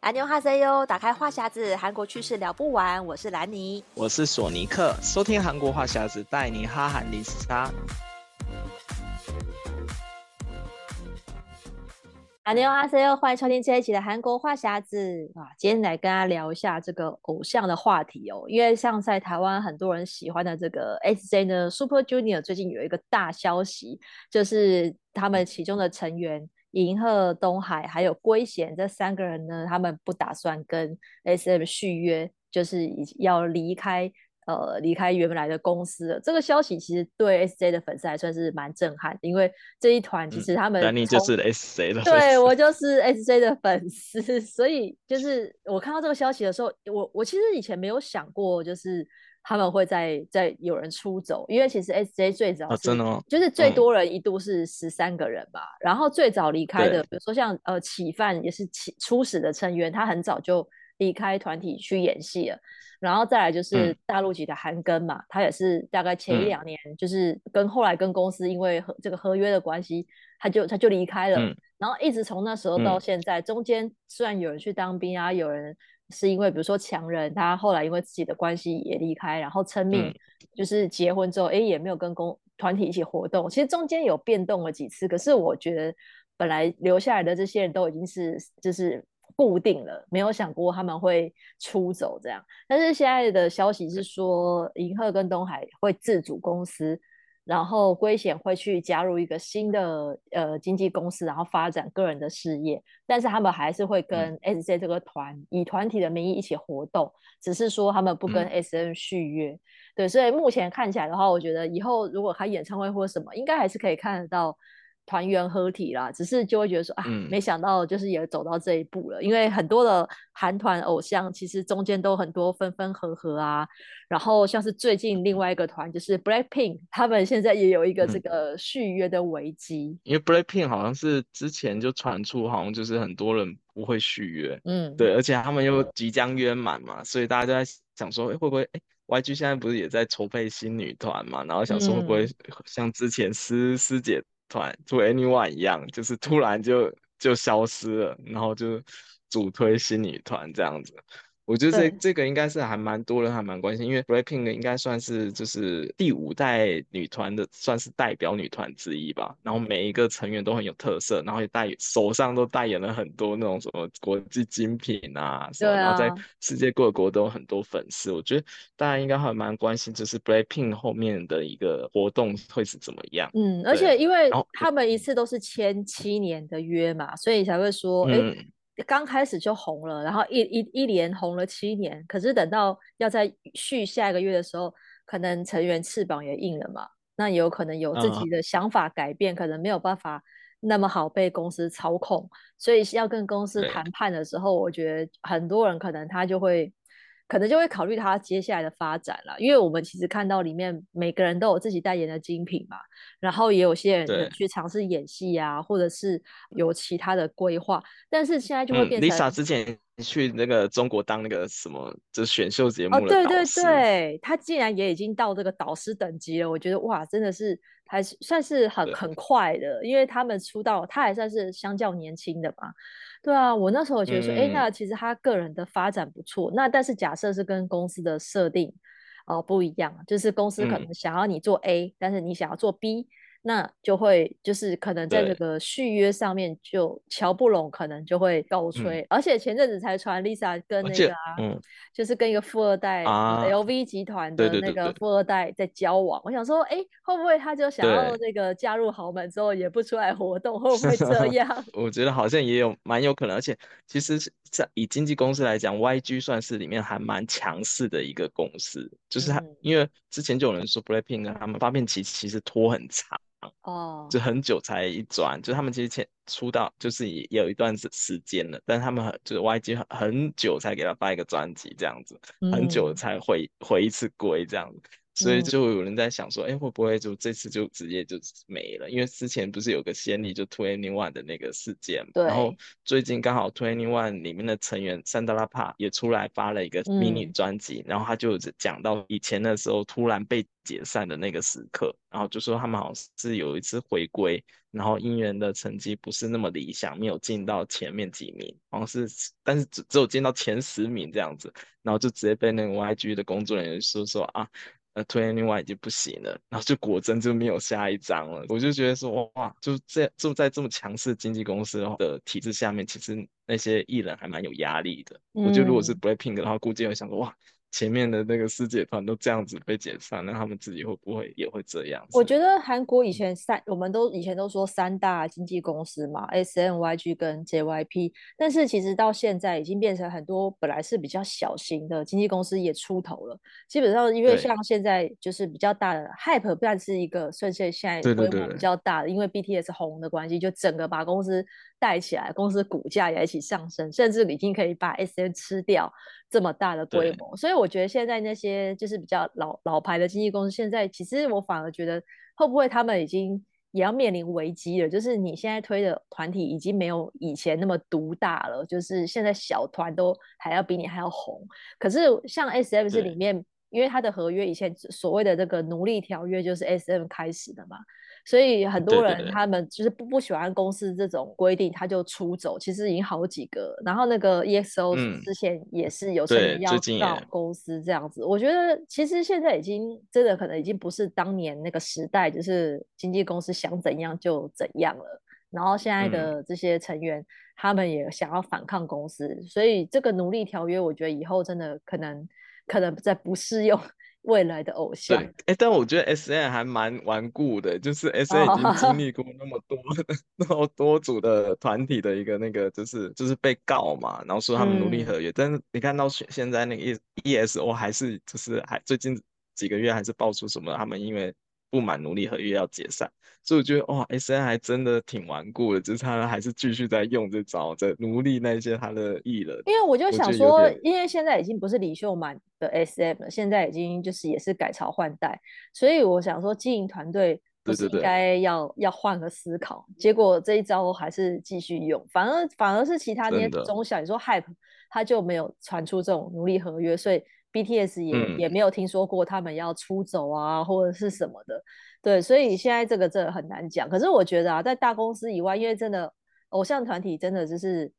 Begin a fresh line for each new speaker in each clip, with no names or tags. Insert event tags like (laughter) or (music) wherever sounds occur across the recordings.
安妞哈塞哟，打开话匣子，韩国趣事聊不完。我是兰妮，
我是索尼克，收听韩国话匣子，带你哈韩零时差。
阿妞哈塞哟，欢迎收听这一期的韩国话匣子啊！今天来跟大家聊一下这个偶像的话题哦，因为像在台湾很多人喜欢的这个 SJ 呢，Super Junior 最近有一个大消息，就是他们其中的成员。银赫、东海还有圭贤这三个人呢，他们不打算跟 SM 续约，就是已要离开，呃，离开原来的公司了。这个消息其实对 SJ 的粉丝还算是蛮震撼，因为这一团其实他们，那、
嗯、你就是 SJ 的，
对我就是 SJ 的粉丝，(laughs) 所以就是我看到这个消息的时候，我我其实以前没有想过，就是。他们会在在有人出走，因为其实 SJ 最早真的吗？就是最多人一度是十三个人吧。嗯、然后最早离开的，比如说像呃启范也是起初始的成员，他很早就离开团体去演戏了。然后再来就是大陆籍的韩庚嘛，嗯、他也是大概前一两年，就是跟后来跟公司因为合这个合约的关系，他就他就离开了。嗯、然后一直从那时候到现在，嗯、中间虽然有人去当兵啊，有人。是因为比如说强人，他后来因为自己的关系也离开，然后称命，就是结婚之后，哎、嗯，也没有跟公团体一起活动。其实中间有变动了几次，可是我觉得本来留下来的这些人都已经是就是固定了，没有想过他们会出走这样。但是现在的消息是说，银赫跟东海会自主公司。然后圭贤会去加入一个新的呃经纪公司，然后发展个人的事业，但是他们还是会跟 SJ 这个团、嗯、以团体的名义一起活动，只是说他们不跟 SM 续约。嗯、对，所以目前看起来的话，我觉得以后如果开演唱会或什么，应该还是可以看得到。团圆合体啦，只是就会觉得说啊，嗯、没想到就是也走到这一步了。因为很多的韩团偶像其实中间都很多分分合合啊。然后像是最近另外一个团就是 Blackpink，他们现在也有一个这个续约的危机。
因为 Blackpink 好像是之前就传出好像就是很多人不会续约，嗯，对，而且他们又即将约满嘛，所以大家都在想说，哎，会不会哎，YG 现在不是也在筹备新女团嘛？然后想说会不会像之前师师姐。团做 anyone 一样，就是突然就就消失了，然后就主推新女团这样子。我觉得这对这个应该是还蛮多人还蛮关心，因为 BLACKPINK 应该算是就是第五代女团的算是代表女团之一吧。然后每一个成员都很有特色，然后也代手上都代言了很多那种什么国际精品啊，什么，然后在世界各国都有很多粉丝。我觉得大家应该还蛮关心，就是 BLACKPINK 后面的一个活动会是怎么样。
嗯，而且因为他们一次都是签七年的约嘛，所以才会说，哎、嗯。刚开始就红了，然后一一一连红了七年，可是等到要再续下一个月的时候，可能成员翅膀也硬了嘛，那也有可能有自己的想法改变，uh. 可能没有办法那么好被公司操控，所以要跟公司谈判的时候，我觉得很多人可能他就会。可能就会考虑他接下来的发展了，因为我们其实看到里面每个人都有自己代言的精品嘛，然后也有些人去尝试演戏啊，或者是有其他的规划，但是现在就会变成、嗯、Lisa
之前去那个中国当那个什么，就是选秀节目的导师，
哦，对对对，他竟然也已经到这个导师等级了，我觉得哇，真的是还是算是很很快的，因为他们出道，他还算是相较年轻的嘛。对啊，我那时候觉得说，哎、嗯，那其实他个人的发展不错。那但是假设是跟公司的设定哦、呃、不一样，就是公司可能想要你做 A，、嗯、但是你想要做 B，那就会就是可能在这个续约上面就乔不拢，可能就会告吹。而且前阵子才传 Lisa 跟那个啊，就是跟一个富二代 LV 集团的那个富二代在交往。我想说，哎，会不会他就想要那个加入豪门之后也不出来活动，会不会这 (laughs) 样？
我觉得好像也有蛮有可能，而且其实在以经纪公司来讲，YG 算是里面还蛮强势的一个公司，就是他因为之前就有人说 BLACKPINK 他们发片期其实拖很长。哦，就很久才一转，就他们其实前出道就是也有一段时时间了，但他们很就是 YG 很很久才给他发一个专辑这样子，嗯、很久才回回一次归这样子。所以就有人在想说，哎、嗯，会不会就这次就直接就没了？因为之前不是有个先例，就 2NE1 的那个事件，对。然后最近刚好 2NE1 里面的成员 Sandra 也出来发了一个迷你专辑，嗯、然后他就讲到以前的时候突然被解散的那个时刻，然后就说他们好像是有一次回归，然后音源的成绩不是那么理想，没有进到前面几名，好像是，但是只只有进到前十名这样子，然后就直接被那个 YG 的工作人员说说啊。呃，2NE1 已经不行了，然后就果真就没有下一张了。我就觉得说，哇，就这就在这么强势经纪公司的体制下面，其实那些艺人还蛮有压力的。嗯、我觉得如果是 BLACKPINK 的话，估计会想说，哇。前面的那个师姐团都这样子被解散，那他们自己会不会也会这样？
我觉得韩国以前三，我们都以前都说三大经纪公司嘛，S N Y G 跟 JYP，但是其实到现在已经变成很多本来是比较小型的经纪公司也出头了。基本上因为像现在就是比较大的 Hype，不但是一个算是现在规模比较大的，因为 BTS 红的关系，就整个把公司带起来，公司股价也一起上升，甚至已经可以把 S N 吃掉。这么大的规模，所以我觉得现在那些就是比较老老牌的经纪公司，现在其实我反而觉得会不会他们已经也要面临危机了？就是你现在推的团体已经没有以前那么独大了，就是现在小团都还要比你还要红。可是像 SM 是里面，因为他的合约以前所谓的这个奴隶条约就是 SM 开始的嘛。所以很多人他们就是不不喜欢公司这种规定，他就出走。其实已经好几个，然后那个 EXO 之前也是有人要到公司这样子。我觉得其实现在已经真的可能已经不是当年那个时代，就是经纪公司想怎样就怎样了。然后现在的这些成员他们也想要反抗公司，所以这个奴隶条约，我觉得以后真的可能可能在不适用。未来的偶像，
对，哎，但我觉得 S N 还蛮顽固的，就是 S N 已经经历 (laughs) 过那么多、(laughs) 那么多组的团体的一个那个，就是就是被告嘛，然后说他们奴隶合约，嗯、但是你看到现现在那个 EXO 还是就是还最近几个月还是爆出什么他们因为。不满奴隶合约要解散，所以我觉得哇，SM 还真的挺顽固的，就是他还是继续在用这招，在奴隶那些他的艺人。
因为我就想说，因为现在已经不是李秀满的 SM 了，现在已经就是也是改朝换代，所以我想说经营团队不是应该要要换个思考。结果这一招还是继续用，反而反而是其他那些中小，你说 Hype 他就没有传出这种奴隶合约，所以。BTS 也、嗯、也没有听说过他们要出走啊，或者是什么的，对，所以现在这个真的很难讲。可是我觉得啊，在大公司以外，因为真的偶像团体真的就是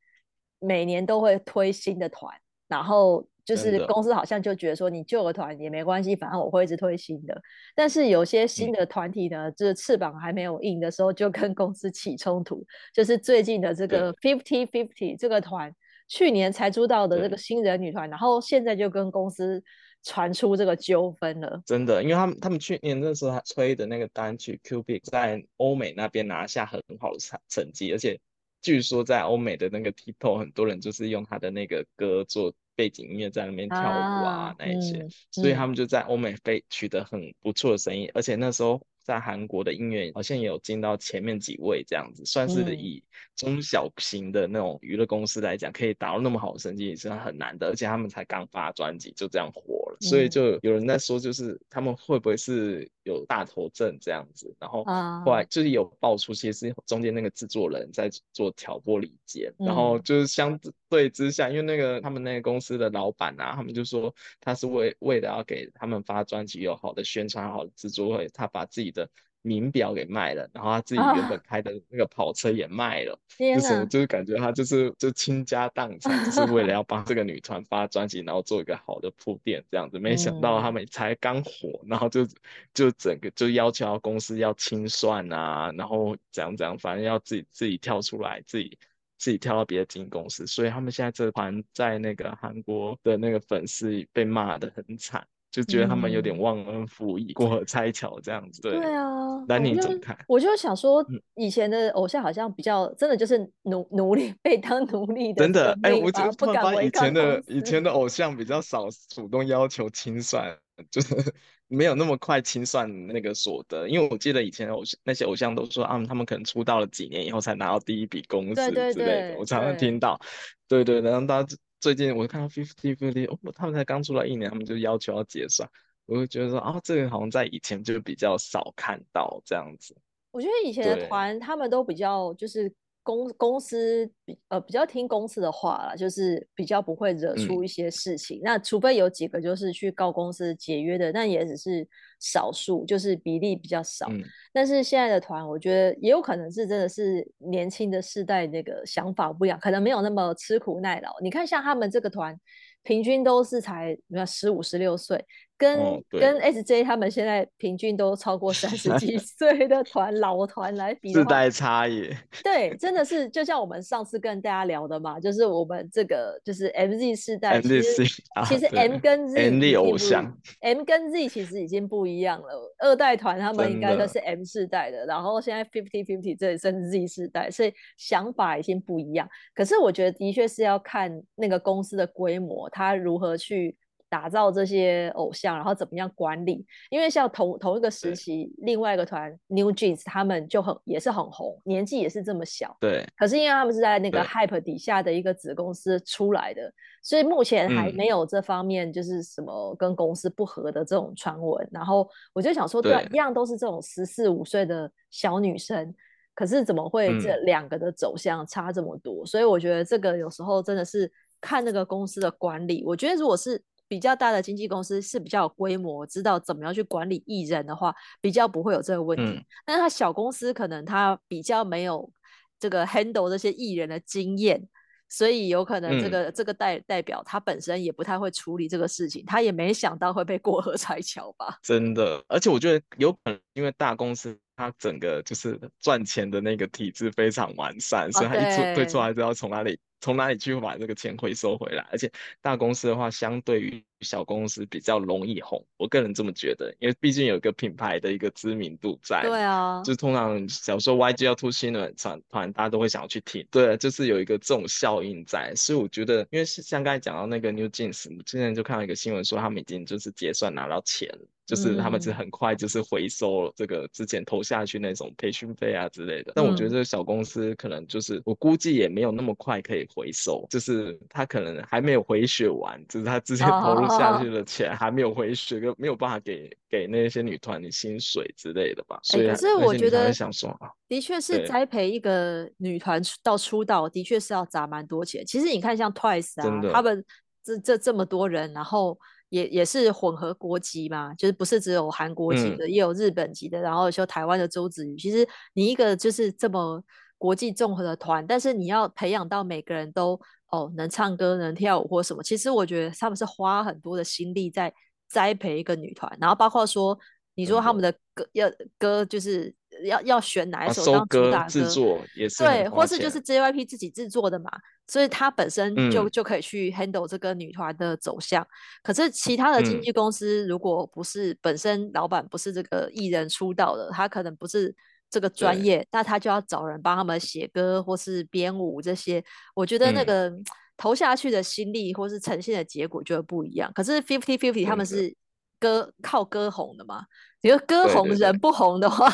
每年都会推新的团，然后就是公司好像就觉得说你旧的团也没关系，反正我会一直推新的。但是有些新的团体呢，就是、翅膀还没有硬的时候，就跟公司起冲突。就是最近的这个 Fifty Fifty 这个团。去年才出道的这个新人女团，然后现在就跟公司传出这个纠纷了。
真的，因为他们他们去年那时候还吹的那个单曲《Cupid》在欧美那边拿下很好的成成绩，而且据说在欧美的那个 TikTok 很多人就是用他的那个歌做背景音乐在那边跳舞啊，啊那一些，嗯、所以他们就在欧美被取得很不错的生意，嗯、而且那时候。在韩国的音乐好像也有进到前面几位这样子，算是以中小型的那种娱乐公司来讲，可以达到那么好的成绩也是很难的。而且他们才刚发专辑就这样火了，所以就有人在说，就是他们会不会是有大头症这样子？然后后来就是有爆出，其实是中间那个制作人在做挑拨离间，然后就是相对之下，因为那个他们那个公司的老板啊，他们就说他是为为了要给他们发专辑有好的宣传、好的制作会，他把自己的名表给卖了，然后他自己原本开的那个跑车也卖了，(laughs) 啊、就是就是感觉他就是就倾家荡产，就是为了 (laughs) 要帮这个女团发专辑，然后做一个好的铺垫这样子。没想到他们才刚火，然后就就整个就要求公司要清算啊，然后怎样怎样，反正要自己自己跳出来，自己自己跳到别的经纪公司。所以他们现在这团在那个韩国的那个粉丝被骂的很惨。就觉得他们有点忘恩负义、嗯、过河拆桥这样子，对，
对啊，
那你怎么看？
我就想说，以前的偶像好像比较真的就是奴奴隶，被当奴隶的。
真的，哎、欸，我
就不敢
以前的以前的偶像比较少主动要求清算，就是 (laughs) 没有那么快清算那个所得。因为我记得以前偶像那些偶像都说啊，他们可能出道了几年以后才拿到第一笔工资之类的，对对对，我常常听到。对对，然后大家。最近我看到 Fifty Fifty，哦，他们才刚出来一年，他们就要求要结算，我就觉得说啊，这个好像在以前就比较少看到这样子。
我觉得以前的团他们都比较就是。公公司比呃比较听公司的话啦，就是比较不会惹出一些事情。嗯、那除非有几个就是去告公司解约的，但也只是少数，就是比例比较少。嗯、但是现在的团，我觉得也有可能是真的是年轻的世代那个想法不一样，可能没有那么吃苦耐劳。你看像他们这个团，平均都是才十五十六岁。跟、哦、跟 SJ 他们现在平均都超过三十几 (laughs) 岁的团老团来比，
世代差异。
对，真的是就像我们上次跟大家聊的嘛，就是我们这个就是 MZ 世代，其实、啊、其实 M 跟 Z
偶像
，M 跟 Z 其实已经不一样了。二代团他们应该都是 M 世代的，的然后现在 Fifty Fifty 这里是 Z 世代，所以想法已经不一样。可是我觉得的确是要看那个公司的规模，它如何去。打造这些偶像，然后怎么样管理？因为像同同一个时期，另外一个团 New Jeans 他们就很也是很红，年纪也是这么小。
对。
可是因为他们是在那个 Hype 底下的一个子公司出来的，所以目前还没有这方面就是什么跟公司不合的这种传闻。然后我就想说，对，一样都是这种十四五岁的小女生，可是怎么会这两个的走向差这么多？嗯。所以我觉得这个有时候真的是看那个公司的管理。我觉得如果是比较大的经纪公司是比较有规模，知道怎么样去管理艺人的话，比较不会有这个问题。嗯、但是他小公司可能他比较没有这个 handle 这些艺人的经验，所以有可能这个、嗯、这个代代表他本身也不太会处理这个事情，他也没想到会被过河拆桥吧？
真的，而且我觉得有可能因为大公司它整个就是赚钱的那个体制非常完善，所以他一出推出来知道从哪里。从哪里去把这个钱回收回来？而且大公司的话，相对于小公司比较容易红，我个人这么觉得，因为毕竟有一个品牌的一个知名度在。
对啊，
就通常小时候 YG 要出新的团团，大家都会想要去听。对，就是有一个这种效应在，所以我觉得，因为像刚才讲到那个 New Jeans，之前就看到一个新闻说，他们已经就是结算拿到钱了。就是他们是很快就是回收这个之前投下去那种培训费啊之类的，但我觉得这个小公司可能就是我估计也没有那么快可以回收，就是他可能还没有回血完，就是他之前投入下去的钱还没有回血，就没有办法给给那些女团的薪水之类的吧。所以可是我觉得想说啊，
的确是栽培一个女团到出道，的确是要砸蛮多钱。其实你看像 Twice 啊，他们这这这么多人，然后。也也是混合国籍嘛，就是不是只有韩国籍的，嗯、也有日本籍的，然后有台湾的周子瑜。其实你一个就是这么国际综合的团，但是你要培养到每个人都哦能唱歌、能跳舞或什么，其实我觉得他们是花很多的心力在栽培一个女团，然后包括说你说他们的。歌、嗯、要歌就是。要要选哪一首当主打歌，
制作也。是
对，或是就是 JYP 自己制作的嘛，所以他本身就、嗯、就可以去 handle 这个女团的走向。可是其他的经纪公司，如果不是本身老板不是这个艺人出道的，他可能不是这个专业，那他就要找人帮他们写歌或是编舞这些。我觉得那个投下去的心力或是呈现的结果就会不一样。可是 Fifty Fifty 他们是歌靠歌红的嘛？你说歌红人不红的话，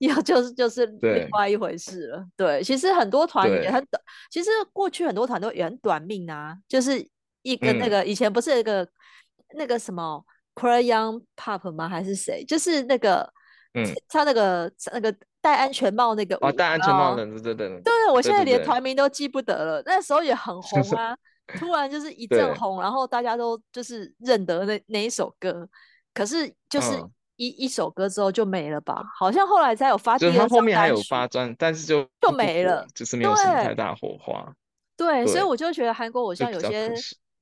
要就是就是另外一回事了。对，对，其实很多团也很短，其实过去很多团都也很短命啊。就是一个那个、嗯、以前不是一个那个什么 Crayon Pop 吗？还是谁？就是那个嗯，他那个那个戴安全帽那个
哦，戴安全帽的，对对对。
对，我现在连团名都记不得了。那时候也很 (laughs) 红啊，突然就是一阵红，然后大家都就是认得那那一首歌。可是就是一一首歌之后就没了吧？好像后来才有发第二张单曲，
他后面还有发专，但是就
就没了，
就是没有什么太大火花。
对，对所以我就觉得韩国偶像有些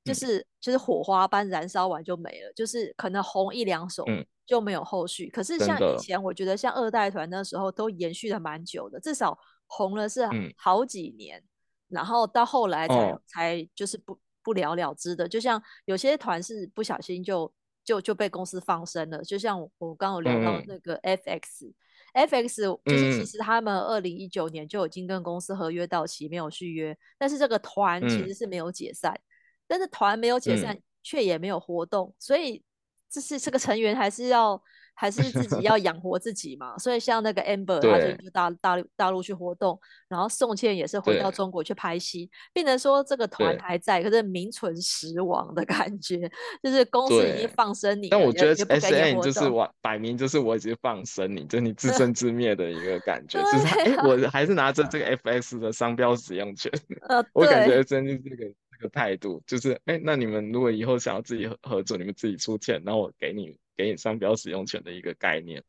就是就，就是火花般燃烧完就没了，就是可能红一两首就没有后续。嗯、可是像以前，我觉得像二代团那时候都延续的蛮久的，至少红了是好几年，嗯、然后到后来才、哦、才就是不不了了之的。就像有些团是不小心就。就就被公司放生了，就像我刚刚有聊到那个 FX，FX、嗯、FX 就是其实他们二零一九年就已经跟公司合约到期，没有续约，但是这个团其实是没有解散，嗯、但是团没有解散，却、嗯、也没有活动，所以这是这个成员还是要。还是自己 (laughs) 要养活自己嘛，所以像那个 Amber，他就去大大陆大陆去活动，然后宋茜也是回到中国去拍戏，变成说这个团还在，可是名存实亡的感觉，就是公司已经放生你。
但我觉得 S M 就是我摆明就是我已经放生你，就你自生自灭的一个感 (laughs) 觉，就是哎、欸，我还是拿着这个 F X 的商标使用权，呃、(laughs) 我感觉真是这个这个态度，就是哎、欸，那你们如果以后想要自己合合作，你们自己出钱，然后我给你。给你商标使用权的一个概念，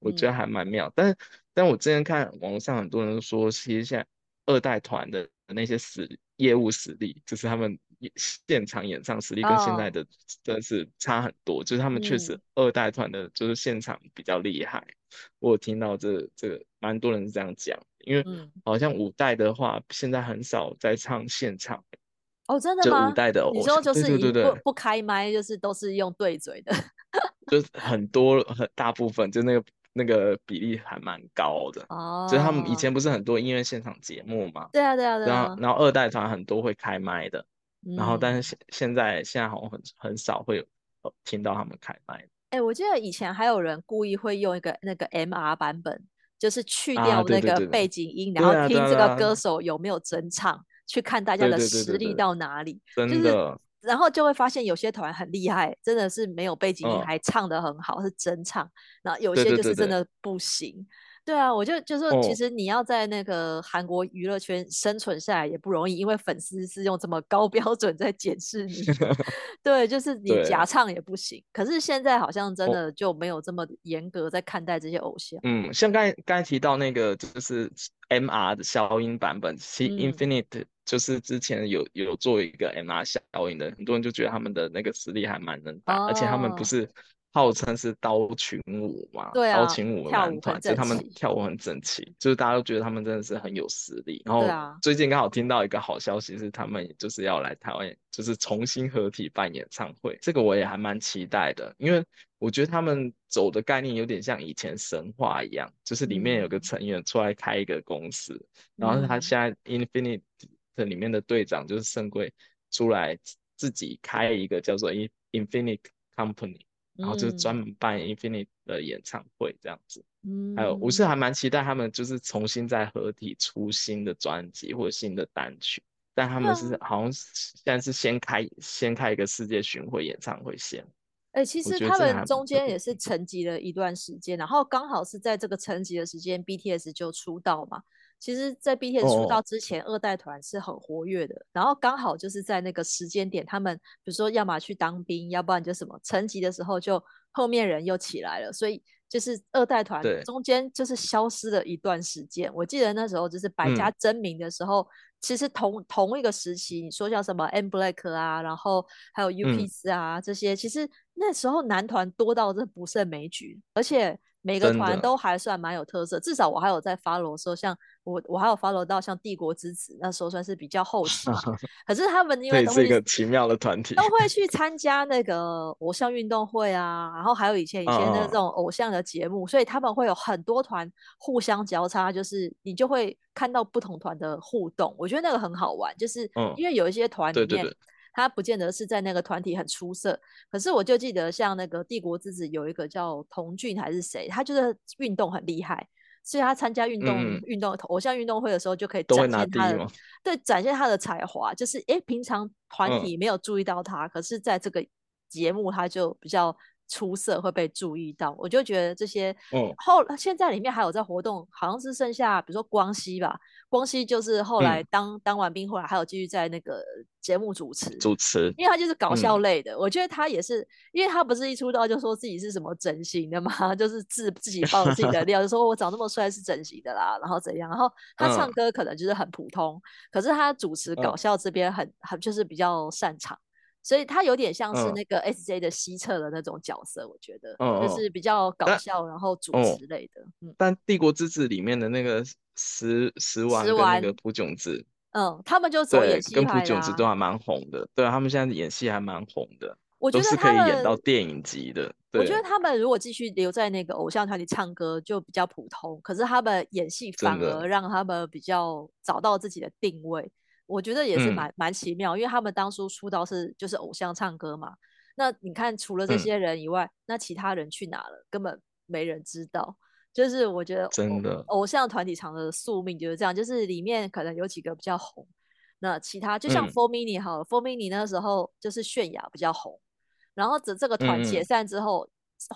我觉得还蛮妙。嗯、但是，但我之前看网络上很多人都说，其实现在二代团的那些实业务实力，就是他们现场演唱实力跟现在的真的是差很多。哦、就是他们确实二代团的，就是现场比较厉害。嗯、我有听到这这个蛮多人是这样讲，因为好像五代的话，现在很少在唱现场。
哦，真的吗？
就五代的，
你说就是不对对对不开麦，就是都是用对嘴的。(laughs)
就是很多很大部分，就那个那个比例还蛮高的哦。就是他们以前不是很多音乐现场节目嘛？
对啊，对啊，对啊。
然后，然后二代团很多会开麦的，嗯、然后但是现现在现在好像很很少会有听到他们开麦。
哎、欸，我记得以前还有人故意会用一个那个 MR 版本，就是去掉那个背景音，啊、然后听这个歌手有没有真唱，啊、去看大家的实力到哪里。
对对对对对真的。
然后就会发现有些团很厉害，真的是没有背景音还唱得很好，哦、是真唱。然后有些就是真的不行。对，啊，我就就说，其实你要在那个韩国娱乐圈生存下来也不容易，因为粉丝是用这么高 (laughs) 标准在检视你。(laughs) 对，就是你假唱也不行。可是现在好像真的就没有这么严格在看待这些偶像。
嗯，像刚才刚才提到那个就是 MR 的消音版本，其 Infinite、嗯。就是之前有有做一个 MR 效应的，很多人就觉得他们的那个实力还蛮能打，哦、而且他们不是号称是刀群舞嘛？对啊，刀群舞男团，就他们跳舞很整齐，就是大家都觉得他们真的是很有实力。然后最近刚好听到一个好消息是，他们就是要来台湾，就是重新合体办演唱会，这个我也还蛮期待的，因为我觉得他们走的概念有点像以前神话一样，就是里面有个成员出来开一个公司，嗯、然后他现在 Infinite。这里面的队长就是圣贵出来自己开一个叫做 Infinite Company，然后就是专门办 Infinite 的演唱会这样子。嗯，还有我是还蛮期待他们就是重新再合体出新的专辑或者新的单曲，但他们是好像现在是先开先开一个世界巡回演唱会先。
哎、欸，其实他们中间也是沉寂了一段时间，然后刚好是在这个沉寂的时间，BTS 就出道嘛。其实，在 BTS 出道之前，二代团是很活跃的。然后刚好就是在那个时间点，他们比如说要么去当兵，要不然就什么沉寂的时候，就后面人又起来了。所以就是二代团中间就是消失了一段时间。我记得那时候就是百家争鸣的时候，其实同同一个时期，你说像什么 M Black 啊，然后还有 U-Peace 啊这些，其实那时候男团多到这不胜枚举，而且。每个团都还算蛮有特色，至少我还有在 follow 说，像我我还有 follow 到像帝国之子，那时候算是比较后期。(laughs) 可是他们因为都是一个
奇妙的团体，
都会 (laughs) 去参加那个偶像运动会啊，然后还有以前以前的这种偶像的节目，所以他们会有很多团互相交叉，就是你就会看到不同团的互动，我觉得那个很好玩，就是因为有一些团里面。对对对他不见得是在那个团体很出色，可是我就记得像那个帝国之子有一个叫童俊还是谁，他就是运动很厉害，所以他参加运动运、嗯、动偶像运动会的时候就可以展现他的对展现他的才华，就是诶平常团体没有注意到他，嗯、可是在这个节目他就比较出色，会被注意到。我就觉得这些，嗯，后现在里面还有在活动，好像是剩下比如说光熙吧，光熙就是后来当、嗯、当完兵，后来还有继续在那个节目主持
主持，
因为他就是搞笑类的。嗯、我觉得他也是，因为他不是一出道就说自己是什么整形的嘛，就是自自己爆自己的料，就说我长那么帅是整形的啦，然后怎样，然后他唱歌可能就是很普通，嗯、可是他主持搞笑这边很很就是比较擅长。所以他有点像是那个 SJ 的西侧的那种角色，我觉得，就是比较搞笑，然后主持类的。嗯，
但《帝国之子》里面的那个石石丸跟那个朴炯植，
嗯，他们就走演戏派，
跟朴炯植都还蛮红的。对，他们现在演戏还蛮红的，
我觉得
都是可以演到电影级的。
我觉得他们如果继续留在那个偶像团体唱歌，就比较普通。可是他们演戏反而让他们比较找到自己的定位。我觉得也是蛮蛮、嗯、奇妙，因为他们当初出道是就是偶像唱歌嘛。那你看，除了这些人以外，嗯、那其他人去哪了？根本没人知道。就是我觉得
真的
偶像团体常的宿命就是这样，就是里面可能有几个比较红，那其他就像 Four Mini 好了、嗯、Four Mini 那时候就是泫雅比较红，然后这这个团解散之后，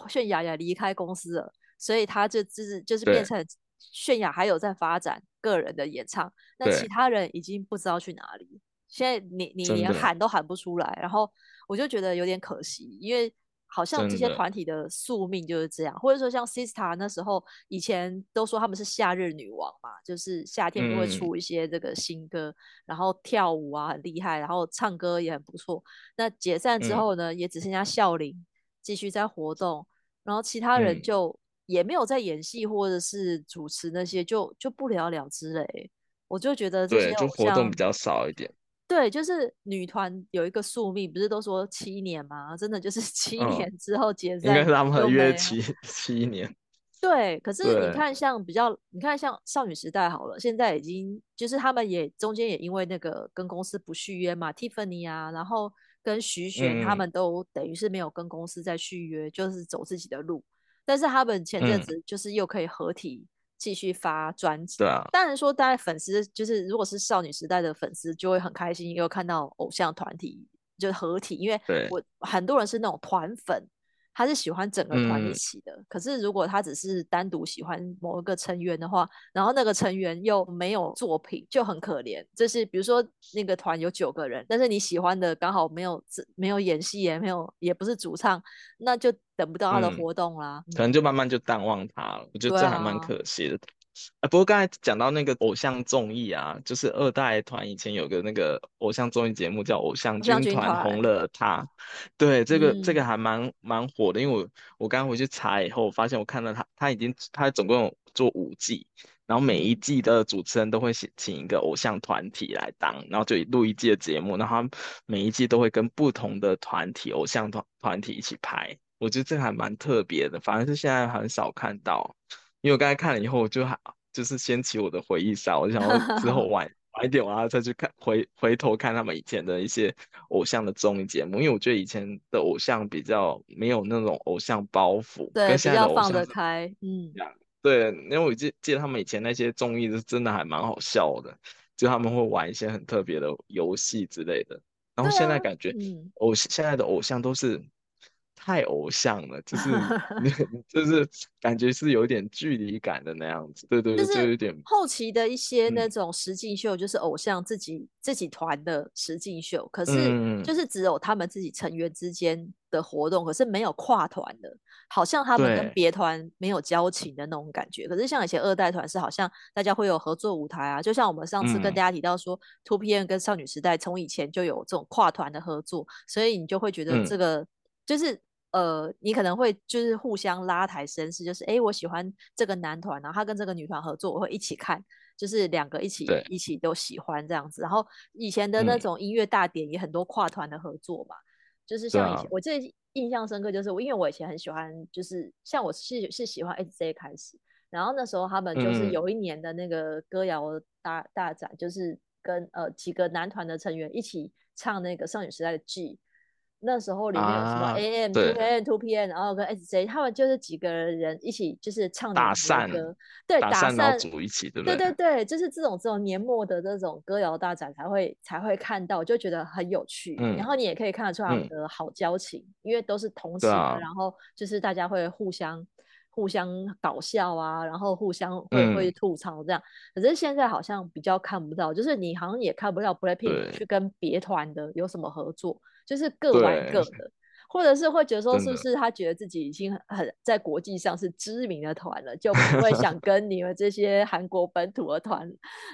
泫雅也离开公司了，所以他就就是就是变成。泫雅还有在发展个人的演唱，那其他人已经不知道去哪里。现在你你连喊都喊不出来，然后我就觉得有点可惜，因为好像这些团体的宿命就是这样，或者说像 Sistar 那时候以前都说他们是夏日女王嘛，就是夏天就会出一些这个新歌，嗯、然后跳舞啊很厉害，然后唱歌也很不错。那解散之后呢，嗯、也只剩下笑琳继续在活动，然后其他人就。嗯也没有在演戏或者是主持那些，就就不了了之嘞。我就觉得这些
对，就活动比较少一点。
对，就是女团有一个宿命，不是都说七年吗？真的就是七年之后解散，嗯、应该是
他们合约七七年。(laughs)
对，可是你看，像比较，你看像少女时代好了，现在已经就是他们也中间也因为那个跟公司不续约嘛，Tiffany 啊，然后跟徐玄他们都等于是没有跟公司在续约，嗯、就是走自己的路。但是他们前阵子就是又可以合体继续发专辑，对啊。当然说，大家粉丝就是如果是少女时代的粉丝，就会很开心，又看到偶像团体就合体，因为我很多人是那种团粉。他是喜欢整个团一起的，嗯、可是如果他只是单独喜欢某一个成员的话，然后那个成员又没有作品，就很可怜。就是比如说那个团有九个人，但是你喜欢的刚好没有没有演戏，也没有也不是主唱，那就等不到他的活动啦，
嗯、可能就慢慢就淡忘他了。我觉得这还蛮可惜的。啊，不过刚才讲到那个偶像综艺啊，就是二代团以前有个那个偶像综艺节目叫《偶像军团》，红了他。对，这个、嗯、这个还蛮蛮火的，因为我我刚回去查以后，我发现我看到他他已经他总共有做五季，然后每一季的主持人都会请请一个偶像团体来当，然后就录一季的节目，然后他每一季都会跟不同的团体偶像团团体一起拍，我觉得这个还蛮特别的，反正是现在很少看到。因为我刚才看了以后，我就还就是掀起我的回忆杀，我就想说 (laughs) 之后晚晚一点，我要再去看回回头看他们以前的一些偶像的综艺节目，因为我觉得以前的偶像比较没有那种偶像包袱，
对，
跟现在的偶像
比较放得开，嗯，
对，因为我记记得他们以前那些综艺是真的还蛮好笑的，就他们会玩一些很特别的游戏之类的，然后现在感觉偶、啊嗯、现在的偶像都是。太偶像了，就是 (laughs) (laughs) 就是感觉是有点距离感的那样子，对对对，就有点
后期的一些那种实境秀，就是偶像自己、嗯、自己团的实境秀，可是就是只有他们自己成员之间的活动，可是没有跨团的，好像他们跟别团没有交情的那种感觉。可是像以前二代团是好像大家会有合作舞台啊，就像我们上次跟大家提到说，2PM、嗯、跟少女时代从以前就有这种跨团的合作，所以你就会觉得这个就是。呃，你可能会就是互相拉抬声势，就是哎，我喜欢这个男团，然后他跟这个女团合作，我会一起看，就是两个一起一起都喜欢这样子。然后以前的那种音乐大典也很多跨团的合作嘛，嗯、就是像以前、啊、我最印象深刻就是我，因为我以前很喜欢，就是像我是是喜欢 SJ 开始，然后那时候他们就是有一年的那个歌谣大大展，就是跟呃几个男团的成员一起唱那个少女时代的 G。那时候里面有什么 AM、2AM、2PM，然后跟 SJ，他们就是几个人一起就是唱的歌，对，打散
组一起，对
不对？对对对，就是这种这种年末的这种歌谣大展才会才会看到，就觉得很有趣。嗯、然后你也可以看得出他们的好交情，嗯、因为都是同期的，啊、然后就是大家会互相互相搞笑啊，然后互相会、嗯、会吐槽这样。可是现在好像比较看不到，就是你好像也看不到 BLACKPINK 去跟别团的有什么合作。就是各玩各的，或者是会觉得说，是不是他觉得自己已经很在国际上是知名的团了，就不会想 (laughs) 跟你们这些韩国本土的团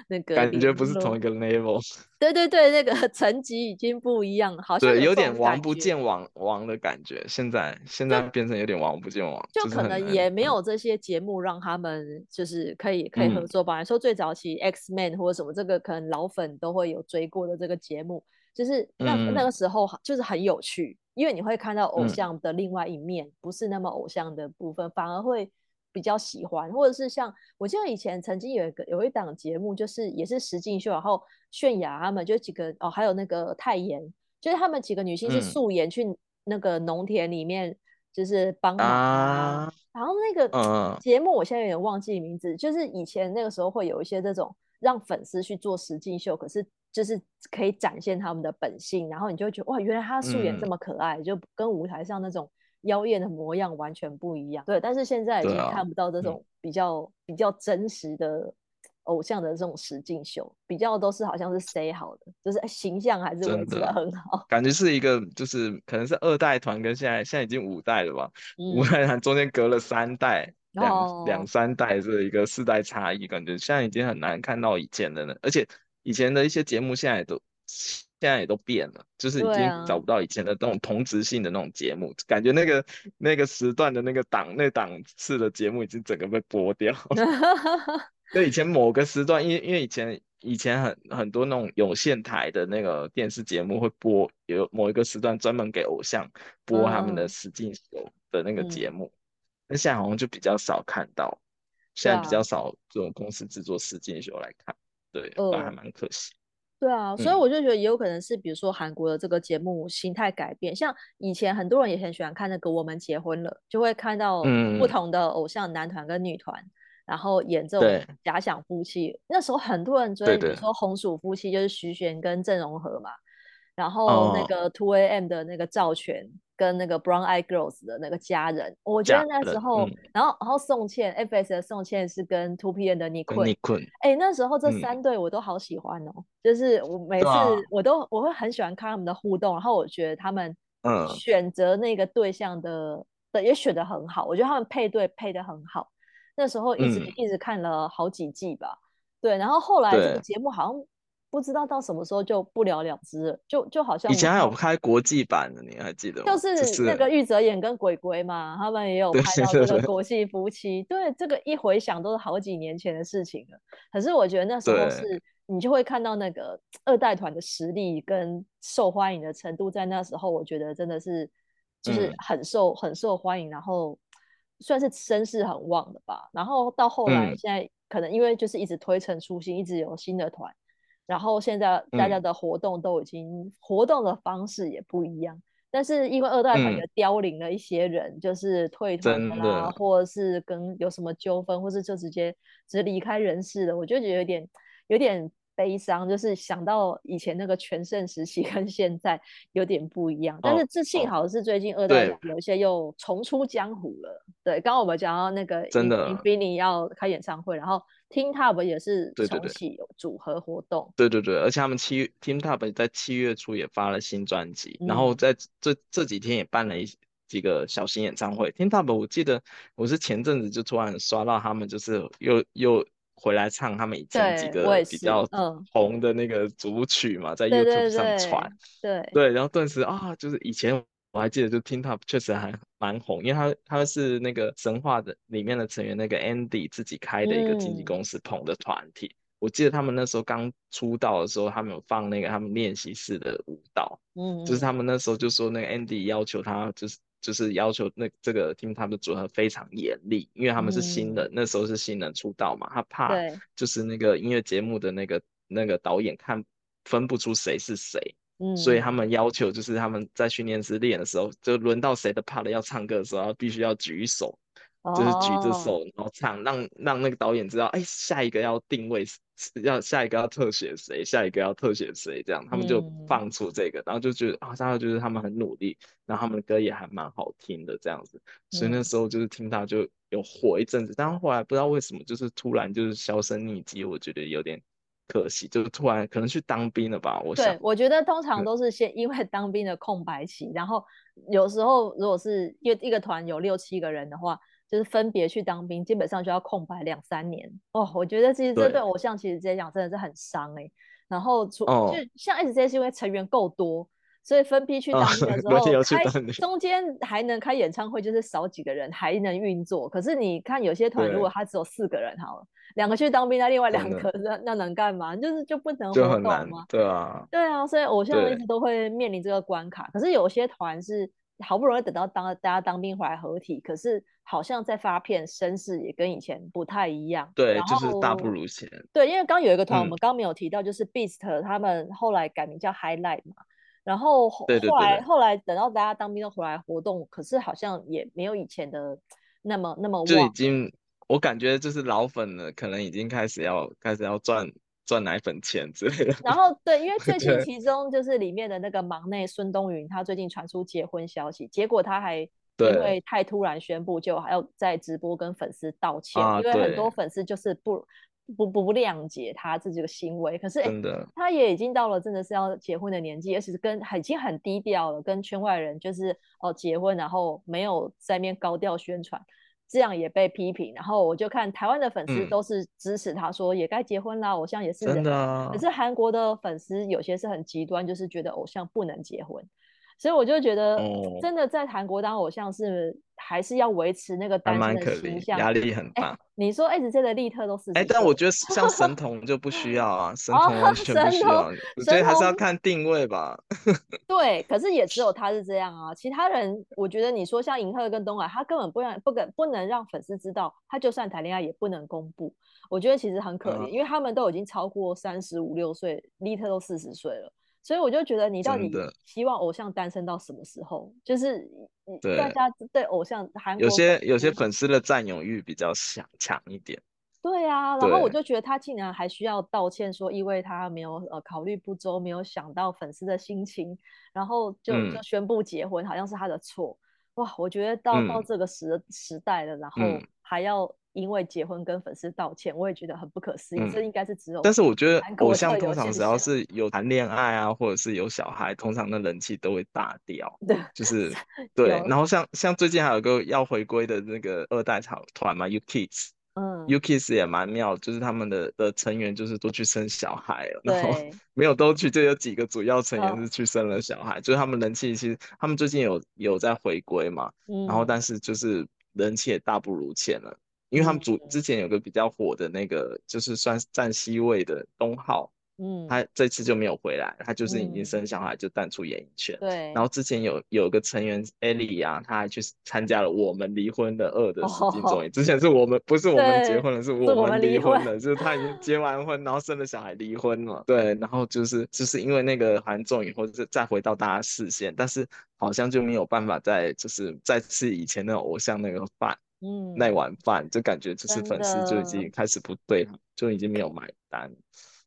那个
感觉不是同一个 level。(laughs)
对对对，那个 (laughs) 层级已经不一样，好像有，
对有点王不见王王的感觉。现在现在变成有点王不见王，
就可能也没有这些节目让他们就是可以可以合作吧。嗯、说最早期 X Man 或者什么，这个可能老粉都会有追过的这个节目。就是那那个时候就是很有趣，嗯、因为你会看到偶像的另外一面，嗯、不是那么偶像的部分，反而会比较喜欢。或者是像我记得以前曾经有一个有一档节目，就是也是实境秀，然后泫雅他们就几个哦，还有那个泰妍，就是他们几个女性是素颜去那个农田里面，就是帮忙然后那个节目我现在有点忘记名字，就是以前那个时候会有一些这种让粉丝去做实境秀，可是。就是可以展现他们的本性，然后你就会觉得哇，原来他素颜这么可爱，嗯、就跟舞台上那种妖艳的模样完全不一样。对，但是现在已经看不到这种比较、啊嗯、比较真实的偶像的这种实境秀，比较都是好像是 say 好的，就是形象还是维持得很好。
感觉是一个就是可能是二代团跟现在现在已经五代了吧，嗯、五代团中间隔了三代，两两、哦、三代这一个世代差异，感觉现在已经很难看到以前的了，而且。以前的一些节目现在都现在也都变了，就是已经找不到以前的那种同质性的那种节目，啊、感觉那个那个时段的那个档那档次的节目已经整个被剥掉。(laughs) 就以前某个时段，因为因为以前以前很很多那种有线台的那个电视节目会播有某一个时段专门给偶像播他们的实境秀的那个节目，现在好像就比较少看到，现在比较少这种公司制作实境秀来看。对，呃，还蛮可惜。
对啊，所以我就觉得也有可能是，比如说韩国的这个节目形态改变，嗯、像以前很多人也很喜欢看那个《我们结婚了》，就会看到不同的偶像男团跟女团，嗯、然后演这种假想夫妻。那时候很多人追，比如说红薯夫妻就是徐玄跟郑容和嘛，然后那个 Two A.M 的那个赵权。跟那个 Brown Eyed Girls 的那个家人，我觉得那时候，嗯、然后然后宋茜 FS 的宋茜是跟 Two P.M 的尼坤，尼坤，哎，那时候这三对我都好喜欢哦，嗯、就是我每次我都、啊、我会很喜欢看他们的互动，然后我觉得他们选择那个对象的的、嗯、也选的很好，我觉得他们配对配的很好，那时候一直、嗯、一直看了好几季吧，对，然后后来这个节目好像。不知道到什么时候就不了了之了，就就好像
以前还有拍国际版的，你还记得吗？
就是那个玉泽演跟鬼鬼嘛，他们也有拍到这个国际夫妻。对，这个一回想都是好几年前的事情了。可是我觉得那时候是你就会看到那个二代团的实力跟受欢迎的程度，在那时候我觉得真的是就是很受、嗯、很受欢迎，然后算是声势很旺的吧。然后到后来现在可能因为就是一直推陈出新，一直有新的团。然后现在大家的活动都已经、嗯、活动的方式也不一样，但是因为二代团也凋零了一些人，嗯、就是退团啦，的。或者是跟有什么纠纷，或是就直接直接离开人世了，我就觉得有点有点悲伤，就是想到以前那个全盛时期 (laughs) 跟现在有点不一样。哦、但是这幸好是最近二代有一些又重出江湖了。对，刚刚我们讲到那个真的 Infinity 要开演唱会，然后。TeamTop 也是重启有组合活动，
对对对，而且他们七 TeamTop 在七月初也发了新专辑，嗯、然后在这这几天也办了一几个小型演唱会。TeamTop 我记得我是前阵子就突然刷到他们，就是又又回来唱他们以前几个比较红的那个主曲嘛，在 YouTube 上
传，对
对，然后顿时啊，就是以前。我还记得，就 TeamTop 确实还蛮红，因为他他是那个神话的里面的成员，那个 Andy 自己开的一个经纪公司捧的团体。嗯、我记得他们那时候刚出道的时候，他们有放那个他们练习室的舞蹈，嗯，就是他们那时候就说那个 Andy 要求他，就是就是要求那这个 TeamTop 的组合非常严厉，因为他们是新人，嗯、那时候是新人出道嘛，他怕就是那个音乐节目的那个那个导演看分不出谁是谁。嗯，所以他们要求就是他们在训练室练的时候，就轮到谁的 part 要唱歌的时候，必须要举手。就是举着手，然后唱，让让那个导演知道，哎，下一个要定位，要下一个要特写谁，下一个要特写谁，这样他们就放出这个，嗯、然后就觉得啊，大家觉得他们很努力，然后他们的歌也还蛮好听的这样子，所以那时候就是听到就有火一阵子，嗯、但后来不知道为什么，就是突然就是销声匿迹，我觉得有点可惜，就是突然可能去当兵了吧，我想。
对，我觉得通常都是先因为当兵的空白期，然后有时候如果是一一个团有六七个人的话。就是分别去当兵，基本上就要空白两三年哦。我觉得其实这对偶像其实这样真的是很伤哎、欸。然后除、哦、就像 S.J 是因为成员够多，所以分批去当兵的时候，哦、开中间还能开演唱会，就是少几个人还能运作。可是你看有些团如果他只有四个人好了，两个去当兵，那另外两个那那能干嘛？就是就不能活动吗？
对啊，
对啊，所以偶像一直都会面临这个关卡。可是有些团是。好不容易等到当大家当兵回来合体，可是好像在发片声势也跟以前不太一样。
对，就是大不如前。
对，因为刚有一个团，我们刚没有提到，就是 Beast 他们后来改名叫 Highlight 嘛。然后后来后来等到大家当兵都回来活动，可是好像也没有以前的那么那么旺。
就已经，我感觉就是老粉了，可能已经开始要开始要赚。赚奶粉钱之类的，(laughs)
然后对，因为最近其中就是里面的那个忙内孙东云，他最近传出结婚消息，结果他还因为太突然宣布，就还要在直播跟粉丝道歉，啊、因为很多粉丝就是不不不谅解他自己的行为。可是哎，他也已经到了真的是要结婚的年纪，而且是跟已经很低调了，跟圈外人就是哦结婚，然后没有在面高调宣传。这样也被批评，然后我就看台湾的粉丝都是支持他，说也该结婚啦，嗯、偶像也是人。真的、啊。可是韩国的粉丝有些是很极端，就是觉得偶像不能结婚，所以我就觉得真的在韩国当偶像是。还是要维持那个单身的形象，
压力很大。
你说 SJ 的利特都是哎，
但我觉得像神 (laughs) 童就不需要啊，神童完全不需要。我觉得还是要看定位吧。(laughs)
对，可是也只有他是这样啊，其他人我觉得你说像银赫跟东海，他根本不让不敢不能让粉丝知道，他就算谈恋爱也不能公布。我觉得其实很可怜，因为他们都已经超过三十五六岁，利特都四十岁了。所以我就觉得，你到底希望偶像单身到什么时候？就是大家对偶像韩国
有些有些粉丝的占有欲比较强强一点。
对啊，然后我就觉得他竟然还需要道歉，说因为他没有呃考虑不周，没有想到粉丝的心情，然后就就宣布结婚，好像是他的错。哇，我觉得到到这个时时代了，然后还要。因为结婚跟粉丝道歉，我也觉得很不可思议。嗯、这应该是只有，
但是我觉得偶像通常只要是有谈恋爱啊，或者是有小孩，通常的人气都会大掉。对，就是对。然后像像最近还有个要回归的那个二代草团嘛，U Kids 嗯，U-KISS 也蛮妙，就是他们的的成员就是都去生小孩了，然后没有都去，就有几个主要成员是去生了小孩，就是他们人气其实他们最近有有在回归嘛，嗯、然后但是就是人气也大不如前了。因为他们主之前有个比较火的那个，就是算占 C 位的东浩，嗯，他这次就没有回来，他就是已经生小孩就淡出演艺圈。对。然后之前有有个成员艾莉啊，他还去参加了《我们离婚的二》的实境综 (laughs) 艺。之前是我们不是我们结婚了，是我们离婚了，就是他已经结完婚，然后生了小孩离婚了。对。然后就是就是因为那个韩综以后，是再回到大家视线，但是好像就没有办法再就是再吃以前那种偶像那个饭。嗯，那碗饭就感觉就是粉丝就已经开始不对，就已经没有买单，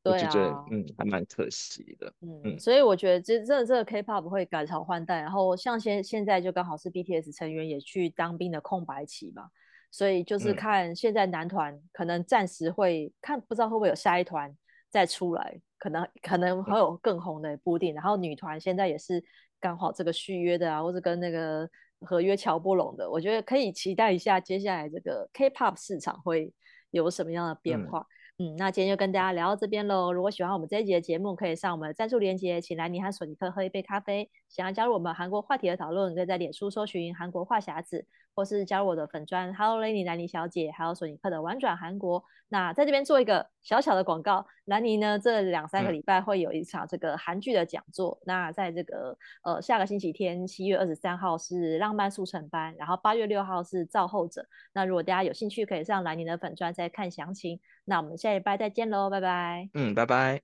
对啊、我就觉得嗯还蛮可惜的。嗯，嗯
所以我觉得这这这个 K-pop 会改朝换代，然后像现现在就刚好是 BTS 成员也去当兵的空白期嘛，所以就是看现在男团可能暂时会看不知道会不会有下一团再出来，可能可能会有更红的不一定，然后女团现在也是刚好这个续约的啊，或者跟那个。合约乔布隆的，我觉得可以期待一下接下来这个 K-pop 市场会有什么样的变化。嗯，嗯，那今天就跟大家聊到这边喽。如果喜欢我们这一集的节目，可以上我们的赞助链接，请来尼和索尼克喝一杯咖啡。想要加入我们韩国话题的讨论，可以在脸书搜寻“韩国话匣子”。或是加入我的粉专，Hello Lenny 兰妮小姐，还有索尼克的玩转韩国。那在这边做一个小小的广告，兰妮呢这两三个礼拜会有一场这个韩剧的讲座。嗯、那在这个呃下个星期天七月二十三号是浪漫速成班，然后八月六号是造后者。那如果大家有兴趣，可以上兰妮的粉专再看详情。那我们下礼拜再见喽，拜拜。
嗯，拜拜。